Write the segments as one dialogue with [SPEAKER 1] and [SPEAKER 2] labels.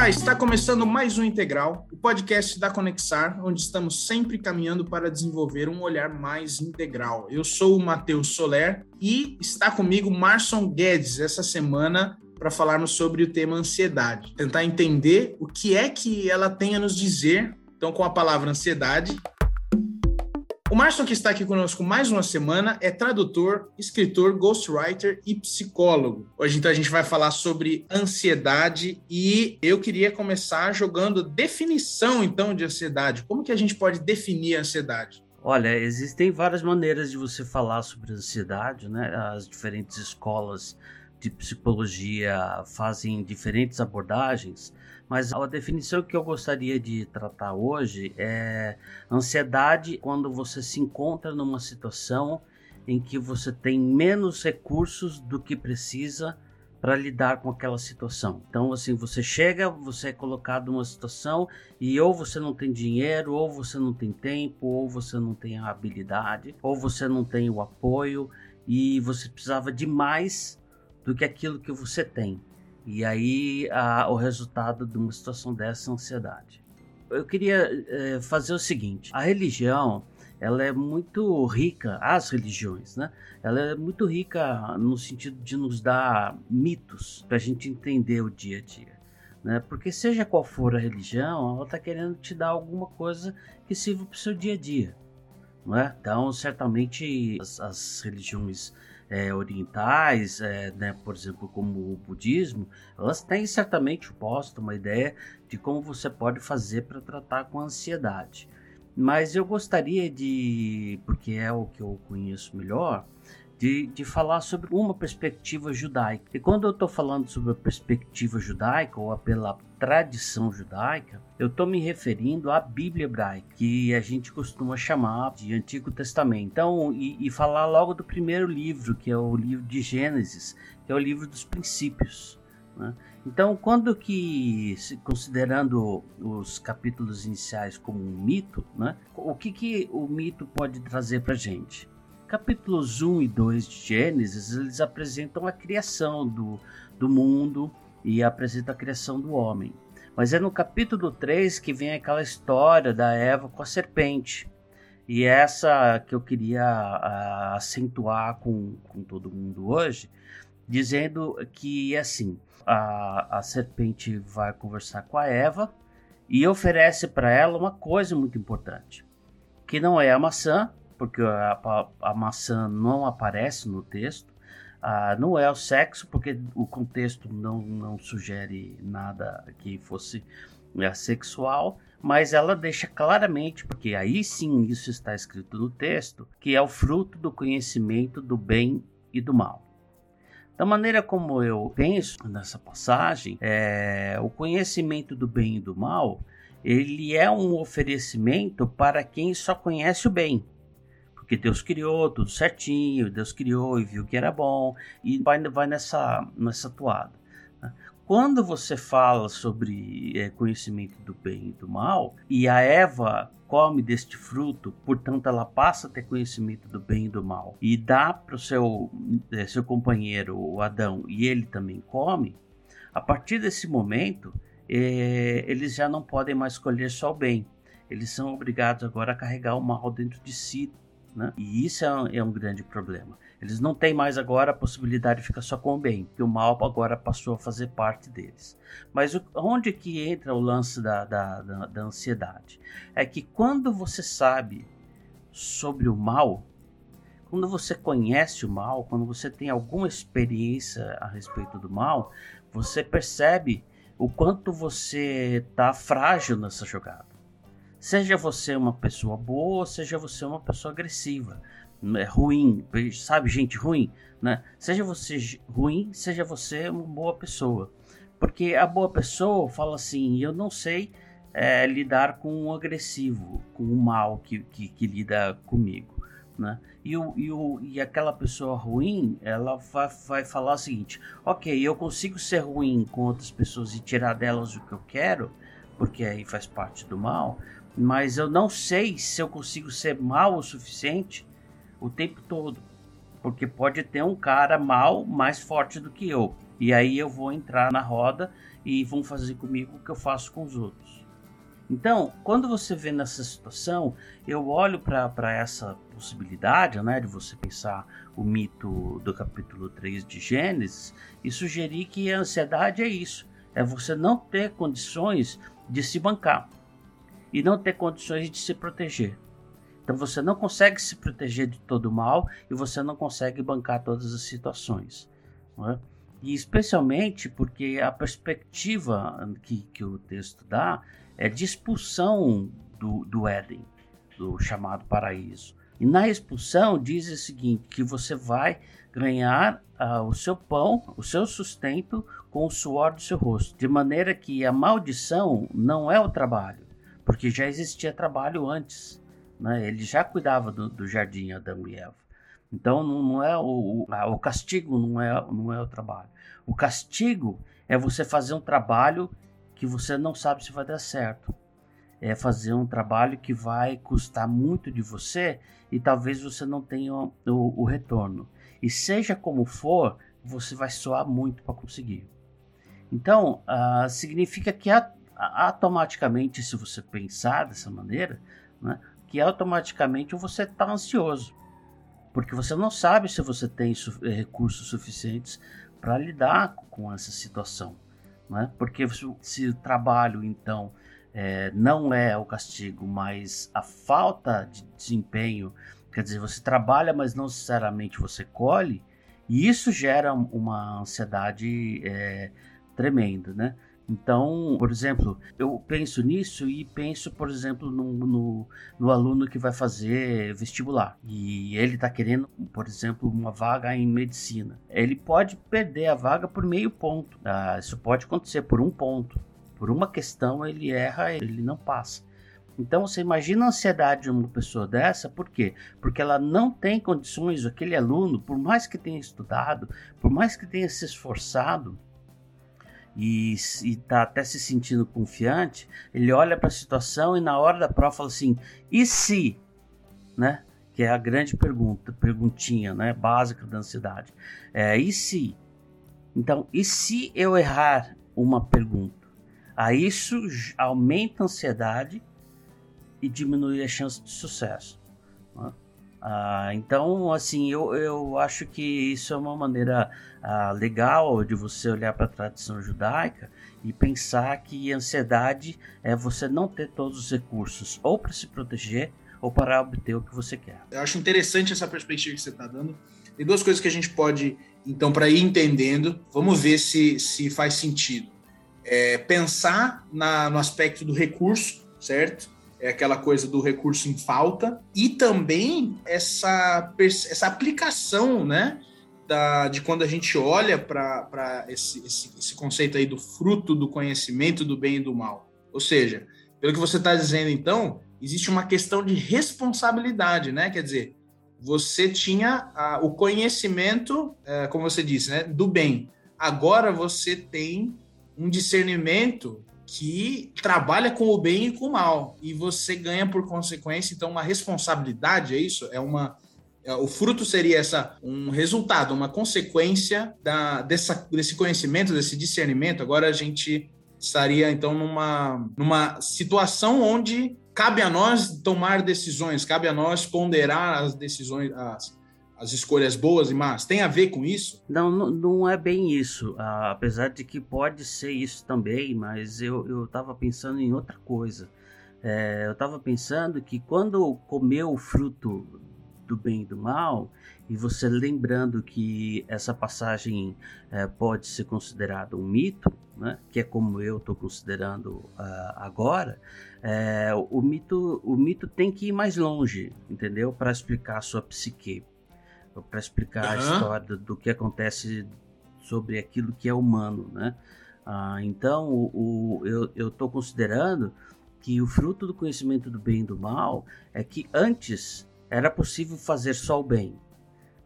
[SPEAKER 1] Olá, está começando mais um Integral, o podcast da Conexar, onde estamos sempre caminhando para desenvolver um olhar mais integral. Eu sou o Matheus Soler e está comigo Marson Guedes essa semana para falarmos sobre o tema ansiedade, tentar entender o que é que ela tem a nos dizer. Então, com a palavra ansiedade, o Marson, que está aqui conosco mais uma semana, é tradutor, escritor, ghostwriter e psicólogo. Hoje, então, a gente vai falar sobre ansiedade e eu queria começar jogando definição, então, de ansiedade. Como que a gente pode definir a ansiedade?
[SPEAKER 2] Olha, existem várias maneiras de você falar sobre ansiedade, né? As diferentes escolas de psicologia fazem diferentes abordagens. Mas a definição que eu gostaria de tratar hoje é ansiedade quando você se encontra numa situação em que você tem menos recursos do que precisa para lidar com aquela situação. Então, assim, você chega, você é colocado numa situação e ou você não tem dinheiro, ou você não tem tempo, ou você não tem a habilidade, ou você não tem o apoio e você precisava de mais do que aquilo que você tem. E aí a, o resultado de uma situação dessa é ansiedade. Eu queria é, fazer o seguinte: a religião ela é muito rica, as religiões, né? Ela é muito rica no sentido de nos dar mitos para a gente entender o dia a dia. Né? Porque seja qual for a religião, ela está querendo te dar alguma coisa que sirva para o seu dia a dia. Não é? Então, certamente, as, as religiões é, orientais, é, né, por exemplo, como o budismo, elas têm certamente posto uma ideia de como você pode fazer para tratar com a ansiedade. Mas eu gostaria de, porque é o que eu conheço melhor, de, de falar sobre uma perspectiva judaica. E quando eu estou falando sobre a perspectiva judaica ou pela tradição judaica, eu estou me referindo à Bíblia hebraica, que a gente costuma chamar de Antigo Testamento. Então, e, e falar logo do primeiro livro, que é o livro de Gênesis, que é o livro dos princípios. Né? Então, quando que, considerando os capítulos iniciais como um mito, né, o que, que o mito pode trazer para gente? Capítulos 1 e 2 de Gênesis, eles apresentam a criação do, do mundo e apresentam a criação do homem. Mas é no capítulo 3 que vem aquela história da Eva com a serpente. E essa que eu queria uh, acentuar com, com todo mundo hoje, dizendo que assim, a, a serpente vai conversar com a Eva e oferece para ela uma coisa muito importante, que não é a maçã, porque a, a, a maçã não aparece no texto. Ah, não é o sexo, porque o contexto não, não sugere nada que fosse é, sexual, mas ela deixa claramente, porque aí sim isso está escrito no texto, que é o fruto do conhecimento do bem e do mal. Da maneira como eu penso nessa passagem, é, o conhecimento do bem e do mal, ele é um oferecimento para quem só conhece o bem. Porque Deus criou tudo certinho, Deus criou e viu que era bom, e vai, vai nessa, nessa toada. Né? Quando você fala sobre é, conhecimento do bem e do mal, e a Eva come deste fruto, portanto ela passa a ter conhecimento do bem e do mal, e dá para o seu, é, seu companheiro, o Adão, e ele também come, a partir desse momento, é, eles já não podem mais escolher só o bem. Eles são obrigados agora a carregar o mal dentro de si né? E isso é um, é um, grande problema. Eles não têm mais agora a possibilidade de ficar só com o bem, porque o mal agora passou a fazer parte deles. Mas o, onde que entra o lance da, da, da, da ansiedade? É que quando você sabe sobre o mal, quando você conhece o mal, quando você tem alguma experiência a respeito do mal, você percebe o quanto você está frágil nessa jogada. Seja você uma pessoa boa, seja você uma pessoa agressiva, é ruim, sabe, gente ruim, né? Seja você ruim, seja você uma boa pessoa. Porque a boa pessoa fala assim: eu não sei é, lidar com o agressivo, com o mal que, que, que lida comigo. Né? E, o, e, o, e aquela pessoa ruim, ela vai, vai falar o seguinte: ok, eu consigo ser ruim com outras pessoas e tirar delas o que eu quero, porque aí faz parte do mal, mas eu não sei se eu consigo ser mal o suficiente o tempo todo, porque pode ter um cara mal mais forte do que eu. E aí eu vou entrar na roda e vão fazer comigo o que eu faço com os outros. Então, quando você vê nessa situação, eu olho para essa possibilidade, né, de você pensar o mito do capítulo 3 de Gênesis e sugerir que a ansiedade é isso, é você não ter condições de se bancar e não ter condições de se proteger. Então você não consegue se proteger de todo mal e você não consegue bancar todas as situações. É? E especialmente porque a perspectiva que, que o texto dá é de expulsão do, do Éden, do chamado paraíso. E na expulsão diz o seguinte: que você vai ganhar uh, o seu pão, o seu sustento com o suor do seu rosto. De maneira que a maldição não é o trabalho, porque já existia trabalho antes. Né? Ele já cuidava do, do jardim Adão e Eva. Então não, não é o, o, o, castigo não é, não é o trabalho. O castigo é você fazer um trabalho que você não sabe se vai dar certo. É fazer um trabalho que vai custar muito de você e talvez você não tenha o, o retorno. E seja como for, você vai soar muito para conseguir. Então, uh, significa que a, automaticamente, se você pensar dessa maneira, né, que automaticamente você está ansioso. Porque você não sabe se você tem su recursos suficientes para lidar com essa situação. Né? Porque se o trabalho, então, é, não é o castigo, mas a falta de desempenho, quer dizer, você trabalha, mas não necessariamente você colhe, e isso gera uma ansiedade é, tremenda, né? Então, por exemplo, eu penso nisso e penso, por exemplo, no, no, no aluno que vai fazer vestibular e ele está querendo, por exemplo, uma vaga em medicina. Ele pode perder a vaga por meio ponto. Ah, isso pode acontecer por um ponto. Por uma questão ele erra, ele não passa. Então você imagina a ansiedade de uma pessoa dessa, por quê? Porque ela não tem condições, aquele aluno, por mais que tenha estudado, por mais que tenha se esforçado, e está até se sentindo confiante, ele olha para a situação e na hora da prova fala assim: e se? Né? Que é a grande pergunta, perguntinha né? básica da ansiedade. É, e se? Então, e se eu errar uma pergunta? Aí isso aumenta a ansiedade e diminui a chance de sucesso. Né? Ah, então, assim, eu, eu acho que isso é uma maneira ah, legal de você olhar para a tradição judaica e pensar que ansiedade é você não ter todos os recursos ou para se proteger ou para obter o que você quer.
[SPEAKER 1] Eu acho interessante essa perspectiva que você está dando. Tem duas coisas que a gente pode, então, para ir entendendo, vamos ver se, se faz sentido. É, pensar na, no aspecto do recurso, certo? É aquela coisa do recurso em falta, e também essa, essa aplicação, né? Da, de quando a gente olha para esse, esse, esse conceito aí do fruto do conhecimento do bem e do mal. Ou seja, pelo que você está dizendo, então, existe uma questão de responsabilidade, né? Quer dizer, você tinha a, o conhecimento, é, como você disse, né, do bem. Agora você tem um discernimento que trabalha com o bem e com o mal. E você ganha por consequência então uma responsabilidade é isso? É uma é, o fruto seria essa um resultado uma consequência da dessa, desse conhecimento desse discernimento? Agora a gente estaria então numa numa situação onde cabe a nós tomar decisões cabe a nós ponderar as decisões as, as escolhas boas e más? Tem a ver com isso?
[SPEAKER 2] Não, não, é bem isso. Ah, apesar de que pode ser isso também, mas eu estava pensando em outra coisa. É, eu estava pensando que quando comeu o fruto do bem e do mal, e você lembrando que essa passagem é, pode ser considerada um mito, né, que é como eu estou considerando uh, agora, é, o, mito, o mito tem que ir mais longe, entendeu? Para explicar a sua psique para explicar uhum. a história do, que acontece sobre aquilo que é humano, né? Ah, então, o, o eu estou considerando que o fruto do conhecimento do bem e do mal é que antes era possível fazer só o bem.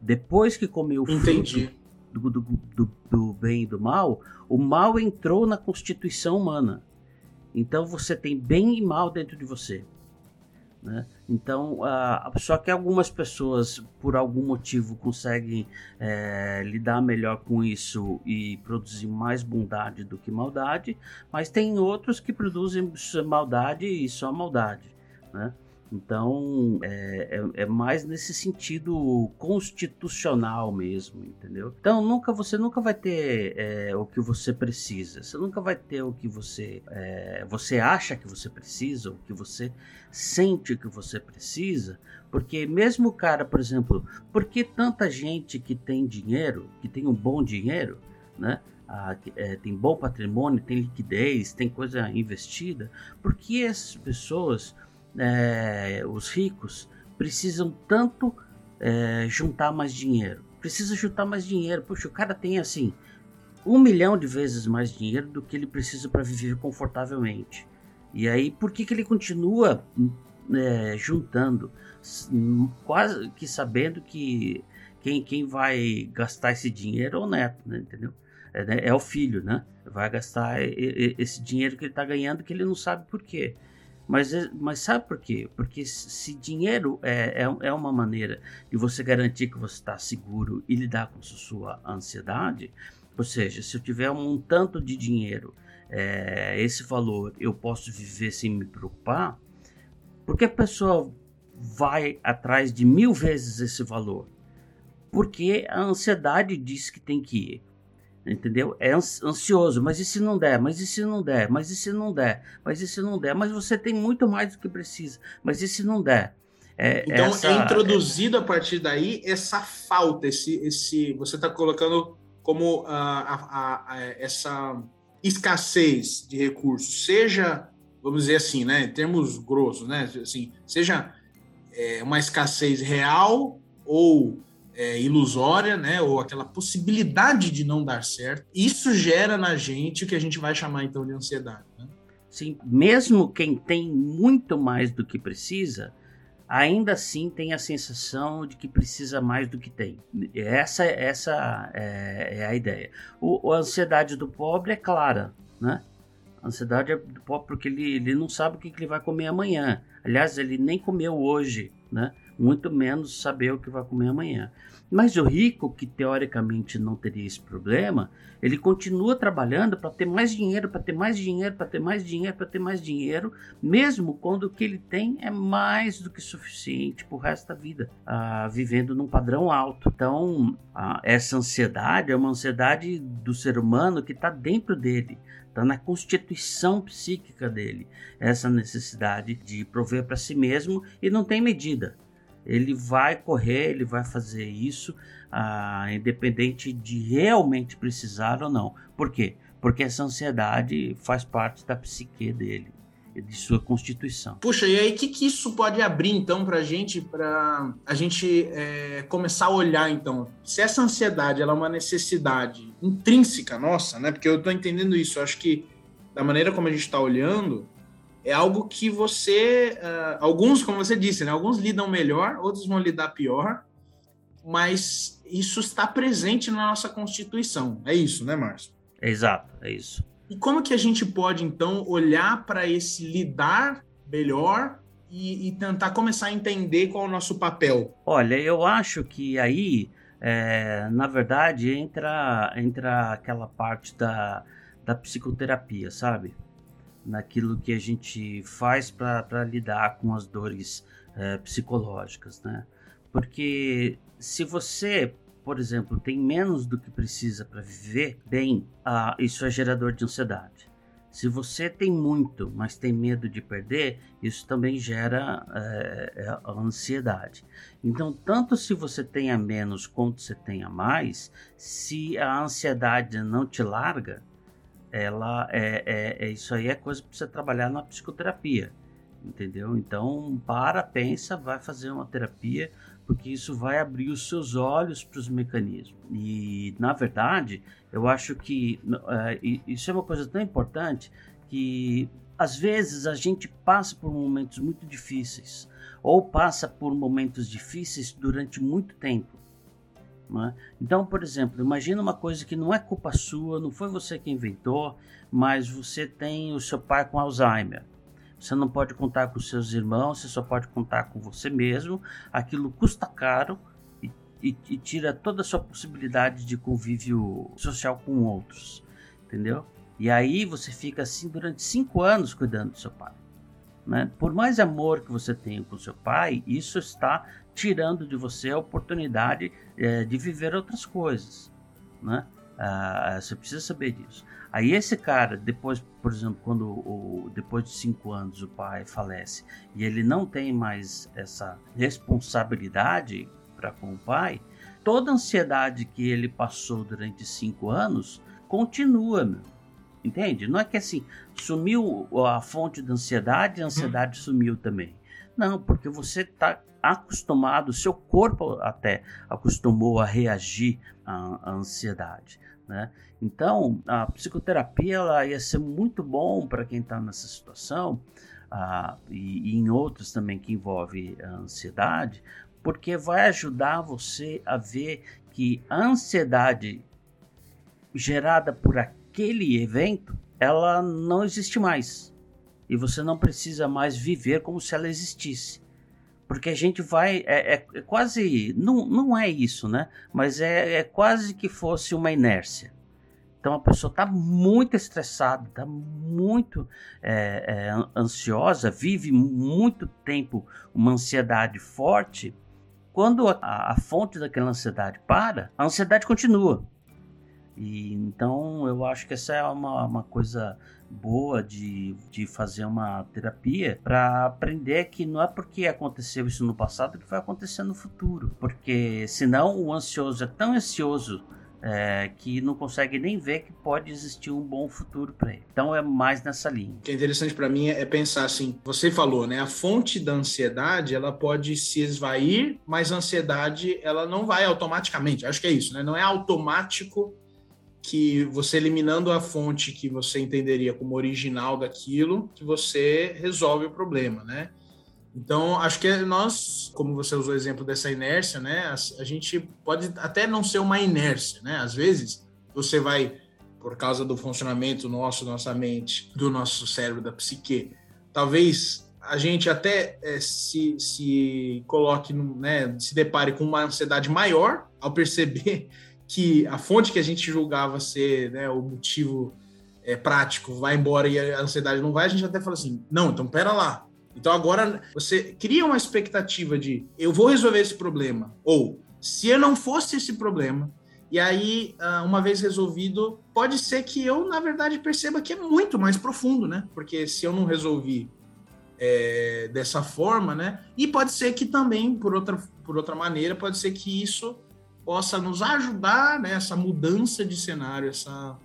[SPEAKER 2] Depois que comeu o fruto do, do, do, do bem e do mal, o mal entrou na constituição humana. Então você tem bem e mal dentro de você. Né? Então, uh, só que algumas pessoas, por algum motivo, conseguem é, lidar melhor com isso e produzir mais bondade do que maldade, mas tem outros que produzem maldade e só maldade. Né? Então, é, é, é, mais nesse sentido constitucional mesmo, entendeu? Então, nunca você nunca vai ter é, o que você precisa. Você nunca vai ter o que você é, você acha que você precisa, o que você sente que você precisa, porque mesmo o cara, por exemplo, por que tanta gente que tem dinheiro, que tem um bom dinheiro, né? Ah, é, tem bom patrimônio, tem liquidez, tem coisa investida, por que essas pessoas é, os ricos precisam tanto é, juntar mais dinheiro. Precisa juntar mais dinheiro. Puxa, o cara tem assim um milhão de vezes mais dinheiro do que ele precisa para viver confortavelmente. E aí, por que, que ele continua é, juntando, quase que sabendo que quem, quem vai gastar esse dinheiro é o neto, né, entendeu? É, né, é, o filho, né? Vai gastar esse dinheiro que ele está ganhando que ele não sabe por quê. Mas, é, mas sabe por quê? Porque se dinheiro é, é, é uma maneira de você garantir que você está seguro e lidar com sua ansiedade, ou seja, se eu tiver um tanto de dinheiro, é, esse valor eu posso viver sem me preocupar, porque a pessoa vai atrás de mil vezes esse valor? Porque a ansiedade diz que tem que ir entendeu? É ansioso, mas e se não der? Mas e se não der? Mas e se não der? Mas e se não der? Mas você tem muito mais do que precisa. Mas e se não der?
[SPEAKER 1] É, então essa, é introduzido é... a partir daí essa falta, esse, esse você está colocando como uh, a, a, a, essa escassez de recursos, seja, vamos dizer assim, né, em termos grossos, né, assim, seja é, uma escassez real ou é, ilusória, né, ou aquela possibilidade de não dar certo, isso gera na gente o que a gente vai chamar então de ansiedade. Né?
[SPEAKER 2] Sim, mesmo quem tem muito mais do que precisa, ainda assim tem a sensação de que precisa mais do que tem. Essa, essa é, é a ideia. O, a ansiedade do pobre é clara, né? A ansiedade é do pobre porque ele, ele não sabe o que ele vai comer amanhã. Aliás, ele nem comeu hoje, né? Muito menos saber o que vai comer amanhã. Mas o rico, que teoricamente não teria esse problema, ele continua trabalhando para ter mais dinheiro, para ter mais dinheiro, para ter mais dinheiro, para ter mais dinheiro, mesmo quando o que ele tem é mais do que suficiente para o resto da vida, ah, vivendo num padrão alto. Então, essa ansiedade é uma ansiedade do ser humano que está dentro dele, está na constituição psíquica dele, essa necessidade de prover para si mesmo e não tem medida ele vai correr, ele vai fazer isso, ah, independente de realmente precisar ou não. Por quê? Porque essa ansiedade faz parte da psique dele, de sua constituição.
[SPEAKER 1] Puxa, e aí o que, que isso pode abrir então para a gente, para a gente é, começar a olhar então? Se essa ansiedade ela é uma necessidade intrínseca nossa, né? Porque eu estou entendendo isso, acho que da maneira como a gente está olhando, é algo que você. Uh, alguns, como você disse, né? Alguns lidam melhor, outros vão lidar pior, mas isso está presente na nossa Constituição. É isso, né, Márcio?
[SPEAKER 2] Exato, é isso.
[SPEAKER 1] E como que a gente pode, então, olhar para esse lidar melhor e, e, tentar começar a entender qual é o nosso papel?
[SPEAKER 2] Olha, eu acho que aí, é, na verdade, entra, entra aquela parte da, da psicoterapia, sabe? Naquilo que a gente faz para lidar com as dores é, psicológicas, né? Porque se você, por exemplo, tem menos do que precisa para viver bem, ah, isso é gerador de ansiedade. Se você tem muito, mas tem medo de perder, isso também gera é, ansiedade. Então, tanto se você tenha menos quanto você tenha mais, se a ansiedade não te larga, ela é, é, é isso aí é coisa para você trabalhar na psicoterapia, entendeu? Então, para, pensa, vai fazer uma terapia, porque isso vai abrir os seus olhos para os mecanismos. E, na verdade, eu acho que uh, isso é uma coisa tão importante que, às vezes, a gente passa por momentos muito difíceis, ou passa por momentos difíceis durante muito tempo. Né? Então, por exemplo, imagina uma coisa que não é culpa sua, não foi você que inventou, mas você tem o seu pai com Alzheimer. Você não pode contar com seus irmãos, você só pode contar com você mesmo. Aquilo custa caro e, e, e tira toda a sua possibilidade de convívio social com outros, entendeu? E aí você fica assim durante cinco anos cuidando do seu pai. Né? Por mais amor que você tenha com seu pai, isso está tirando de você a oportunidade é, de viver outras coisas. Né? Ah, você precisa saber disso. Aí esse cara, depois, por exemplo, quando o, depois de cinco anos o pai falece e ele não tem mais essa responsabilidade para com o pai, toda a ansiedade que ele passou durante cinco anos continua, meu. Entende? Não é que assim, sumiu a fonte da ansiedade, a ansiedade hum. sumiu também. Não, porque você está acostumado, seu corpo até acostumou a reagir à, à ansiedade. Né? Então, a psicoterapia ela ia ser muito bom para quem está nessa situação uh, e, e, em outros também que envolve a ansiedade, porque vai ajudar você a ver que a ansiedade gerada por aquele evento ela não existe mais. E você não precisa mais viver como se ela existisse. Porque a gente vai é, é, é, quase não, não é isso né? Mas é, é quase que fosse uma inércia. Então a pessoa está muito estressada está muito é, é, ansiosa vive muito tempo uma ansiedade forte. Quando a, a fonte daquela ansiedade para a ansiedade continua e então eu acho que essa é uma, uma coisa boa de, de fazer uma terapia para aprender que não é porque aconteceu isso no passado que vai acontecer no futuro. Porque senão o ansioso é tão ansioso é, que não consegue nem ver que pode existir um bom futuro para ele. Então é mais nessa linha.
[SPEAKER 1] O que é interessante para mim é pensar assim, você falou, né? A fonte da ansiedade ela pode se esvair, mas a ansiedade ela não vai automaticamente. Acho que é isso, né? Não é automático que você eliminando a fonte que você entenderia como original daquilo, que você resolve o problema, né? Então, acho que nós, como você usou o exemplo dessa inércia, né? A, a, gente pode até não ser uma inércia, né? Às vezes, você vai, por causa do funcionamento nosso, nossa mente, do nosso cérebro, da psique, talvez a gente até é, se, se coloque, né? Se depare com uma ansiedade maior ao perceber que a fonte que a gente julgava ser né, o motivo é, prático vai embora e a ansiedade não vai, a gente até fala assim: não, então pera lá. Então agora você cria uma expectativa de eu vou resolver esse problema, ou se eu não fosse esse problema, e aí, ah, uma vez resolvido, pode ser que eu, na verdade, perceba que é muito mais profundo, né? Porque se eu não resolvi é, dessa forma, né? E pode ser que também, por outra, por outra maneira, pode ser que isso possa nos ajudar nessa mudança de cenário, essa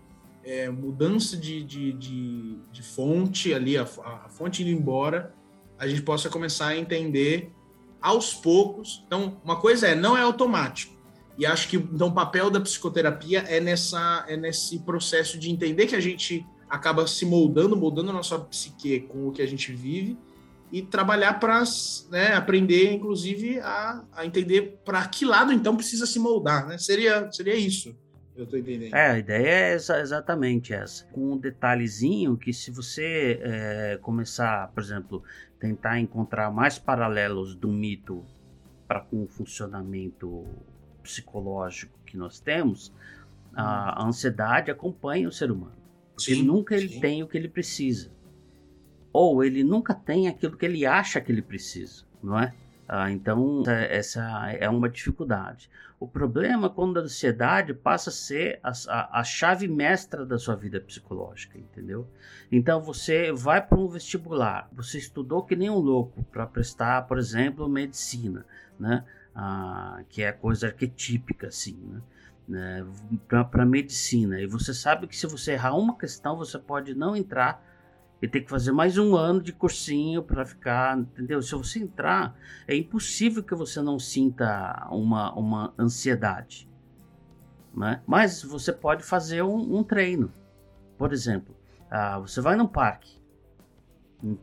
[SPEAKER 1] é, mudança de, de, de, de, fonte ali, a, a fonte indo embora, a gente possa começar a entender aos poucos. Então, uma coisa é, não é automático. E acho que então, o papel da psicoterapia é, nessa, é nesse processo de entender que a gente acaba se moldando, moldando a nossa psique com o que a gente vive, e trabalhar para né, aprender, inclusive, a, a entender para que lado então precisa se moldar, né? Seria, seria isso. Eu tô entendendo.
[SPEAKER 2] É, a ideia é essa, exatamente essa. Com um detalhezinho que se você é, começar, por exemplo, tentar encontrar mais paralelos do mito para com o funcionamento psicológico que nós temos, a, a ansiedade acompanha o ser humano. Porque sim, nunca ele sim. tem o que ele precisa ou ele nunca tem aquilo que ele acha que ele precisa, não é? Ah, então, essa é uma dificuldade. O problema é quando a ansiedade passa a ser a, a, a chave mestra da sua vida psicológica, entendeu? Então, você vai para um vestibular, você estudou que nem um louco para prestar, por exemplo, medicina, né? Ah, que é coisa arquetípica, assim, né? né? Para medicina. E você sabe que se você errar uma questão, você pode não entrar e tem que fazer mais um ano de cursinho para ficar, entendeu? Se você entrar, é impossível que você não sinta uma, uma ansiedade. Né? Mas você pode fazer um, um treino. Por exemplo, ah, você vai num parque,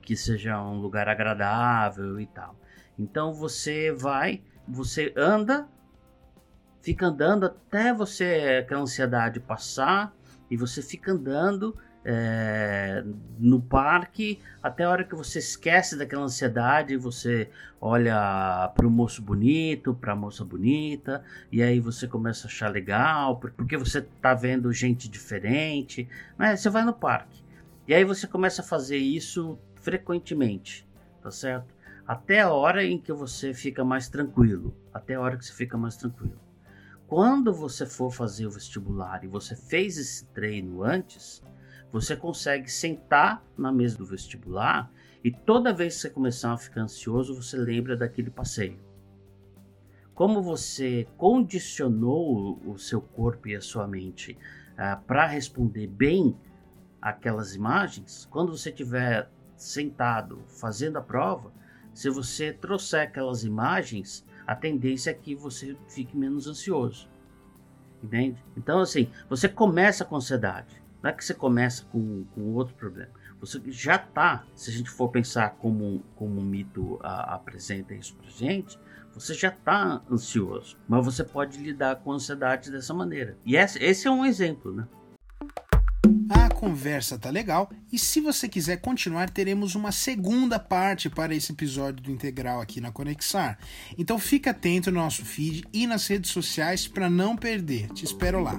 [SPEAKER 2] que seja um lugar agradável e tal. Então você vai, você anda, fica andando até você aquela ansiedade passar e você fica andando é, no parque, até a hora que você esquece daquela ansiedade, você olha para o moço bonito, para a moça bonita, e aí você começa a achar legal, porque você está vendo gente diferente. Né? Você vai no parque. E aí você começa a fazer isso frequentemente, tá certo? Até a hora em que você fica mais tranquilo. Até a hora que você fica mais tranquilo. Quando você for fazer o vestibular e você fez esse treino antes, você consegue sentar na mesa do vestibular e toda vez que você começar a ficar ansioso, você lembra daquele passeio. Como você condicionou o seu corpo e a sua mente uh, para responder bem aquelas imagens, quando você estiver sentado fazendo a prova, se você trouxer aquelas imagens, a tendência é que você fique menos ansioso. Entende? Então, assim, você começa com ansiedade. Não é que você começa com, com outro problema. Você já está, se a gente for pensar como, como um mito a, apresenta isso pra gente, você já está ansioso. Mas você pode lidar com a ansiedade dessa maneira. E esse, esse é um exemplo, né?
[SPEAKER 1] A conversa tá legal e se você quiser continuar, teremos uma segunda parte para esse episódio do Integral aqui na Conexar. Então fica atento no nosso feed e nas redes sociais para não perder. Te espero lá.